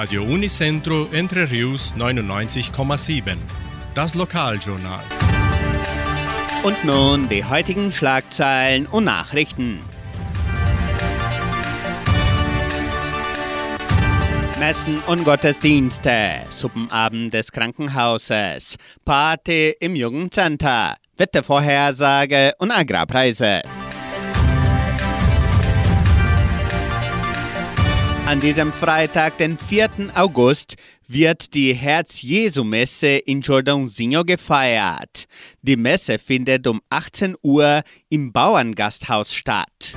Radio Unicentro Entre Rius 99,7. Das Lokaljournal. Und nun die heutigen Schlagzeilen und Nachrichten. Messen und Gottesdienste, Suppenabend des Krankenhauses, Party im Jugendcenter, Wettervorhersage und Agrarpreise. An diesem Freitag, den 4. August, wird die Herz-Jesu-Messe in Jordãozinho gefeiert. Die Messe findet um 18 Uhr im Bauerngasthaus statt.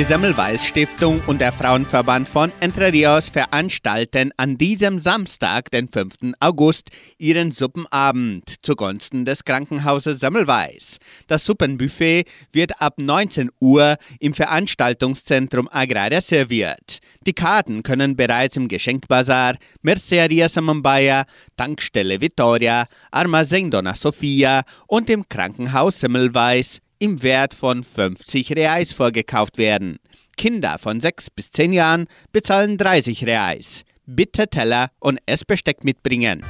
Die Semmelweis Stiftung und der Frauenverband von Entre Rios veranstalten an diesem Samstag, den 5. August, ihren Suppenabend zugunsten des Krankenhauses Semmelweis. Das Suppenbuffet wird ab 19 Uhr im Veranstaltungszentrum Agraria serviert. Die Karten können bereits im Geschenkbazar, Merceria Samambaya, Tankstelle Vittoria, Armazém Dona Sofia und im Krankenhaus Semmelweis im Wert von 50 Reais vorgekauft werden. Kinder von 6 bis 10 Jahren bezahlen 30 Reais. Bitte Teller und Essbesteck mitbringen.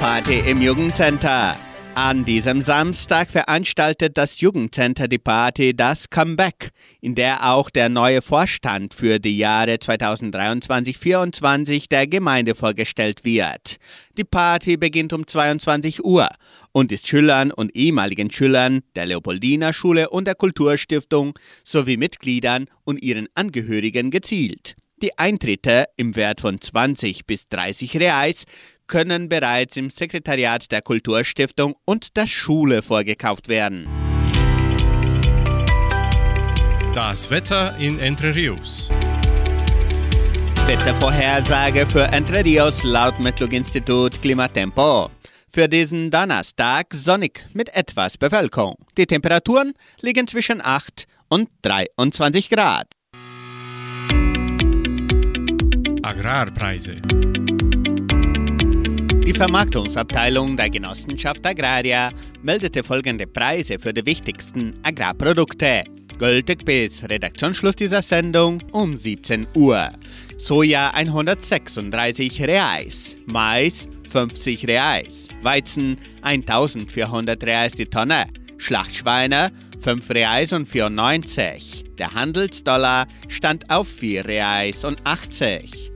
Party im Jugendcenter. An diesem Samstag veranstaltet das Jugendcenter die Party Das Comeback, in der auch der neue Vorstand für die Jahre 2023-24 der Gemeinde vorgestellt wird. Die Party beginnt um 22 Uhr und ist Schülern und ehemaligen Schülern der Leopoldina Schule und der Kulturstiftung sowie Mitgliedern und ihren Angehörigen gezielt. Die Eintritte im Wert von 20 bis 30 Reais können bereits im Sekretariat der Kulturstiftung und der Schule vorgekauft werden. Das Wetter in Entre Rios. Wettervorhersage für Entre Rios laut Metlog-Institut Klimatempo. Für diesen Donnerstag sonnig mit etwas Bevölkerung. Die Temperaturen liegen zwischen 8 und 23 Grad. Agrarpreise. Die Vermarktungsabteilung der Genossenschaft Agraria meldete folgende Preise für die wichtigsten Agrarprodukte. Gültig bis Redaktionsschluss dieser Sendung um 17 Uhr. Soja 136 Reais, Mais 50 Reais, Weizen 1400 Reais die Tonne, Schlachtschweine 5 Reais und 94. Der Handelsdollar stand auf 4 Reais und 80.